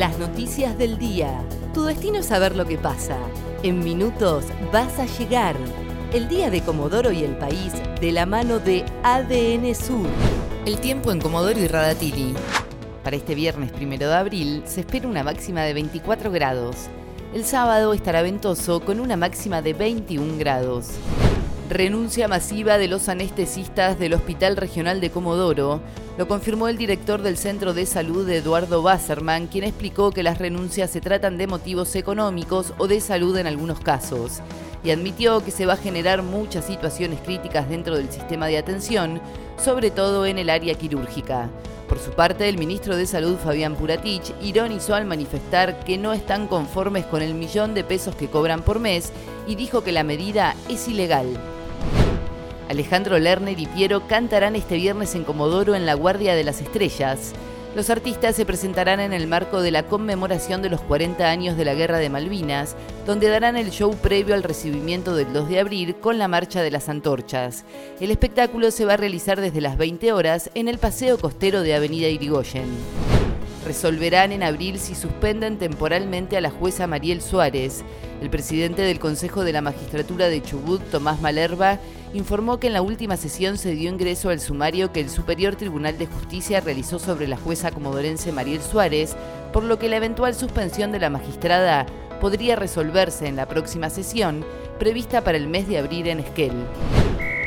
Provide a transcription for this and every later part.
Las noticias del día. Tu destino es saber lo que pasa. En minutos vas a llegar. El día de Comodoro y el país de la mano de ADN Sur. El tiempo en Comodoro y Radatili. Para este viernes primero de abril se espera una máxima de 24 grados. El sábado estará ventoso con una máxima de 21 grados. Renuncia masiva de los anestesistas del Hospital Regional de Comodoro. Lo confirmó el director del Centro de Salud, Eduardo Basserman, quien explicó que las renuncias se tratan de motivos económicos o de salud en algunos casos. Y admitió que se va a generar muchas situaciones críticas dentro del sistema de atención, sobre todo en el área quirúrgica. Por su parte, el ministro de Salud, Fabián Puratich, ironizó al manifestar que no están conformes con el millón de pesos que cobran por mes y dijo que la medida es ilegal. Alejandro Lerner y Piero cantarán este viernes en Comodoro en la Guardia de las Estrellas. Los artistas se presentarán en el marco de la conmemoración de los 40 años de la Guerra de Malvinas, donde darán el show previo al recibimiento del 2 de abril con la Marcha de las Antorchas. El espectáculo se va a realizar desde las 20 horas en el Paseo Costero de Avenida Irigoyen. Resolverán en abril si suspenden temporalmente a la jueza Mariel Suárez. El presidente del Consejo de la Magistratura de Chubut, Tomás Malerva, informó que en la última sesión se dio ingreso al sumario que el Superior Tribunal de Justicia realizó sobre la jueza comodorense Mariel Suárez, por lo que la eventual suspensión de la magistrada podría resolverse en la próxima sesión, prevista para el mes de abril en Esquel.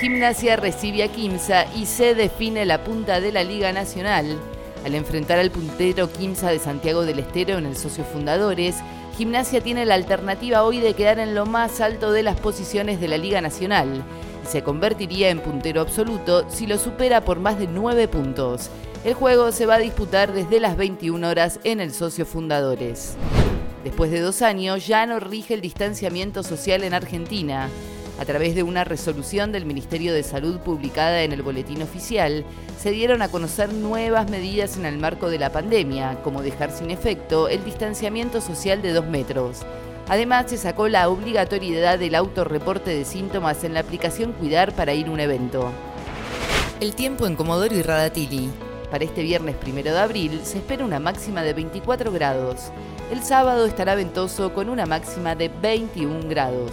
Gimnasia recibe a Quimsa y se define la punta de la Liga Nacional. Al enfrentar al puntero Quimsa de Santiago del Estero en el Socio Fundadores, Gimnasia tiene la alternativa hoy de quedar en lo más alto de las posiciones de la Liga Nacional se convertiría en puntero absoluto si lo supera por más de 9 puntos. El juego se va a disputar desde las 21 horas en el Socio Fundadores. Después de dos años ya no rige el distanciamiento social en Argentina. A través de una resolución del Ministerio de Salud publicada en el Boletín Oficial, se dieron a conocer nuevas medidas en el marco de la pandemia, como dejar sin efecto el distanciamiento social de dos metros. Además, se sacó la obligatoriedad del autorreporte de síntomas en la aplicación Cuidar para ir a un evento. El tiempo en Comodoro y Radatili. Para este viernes primero de abril se espera una máxima de 24 grados. El sábado estará ventoso con una máxima de 21 grados.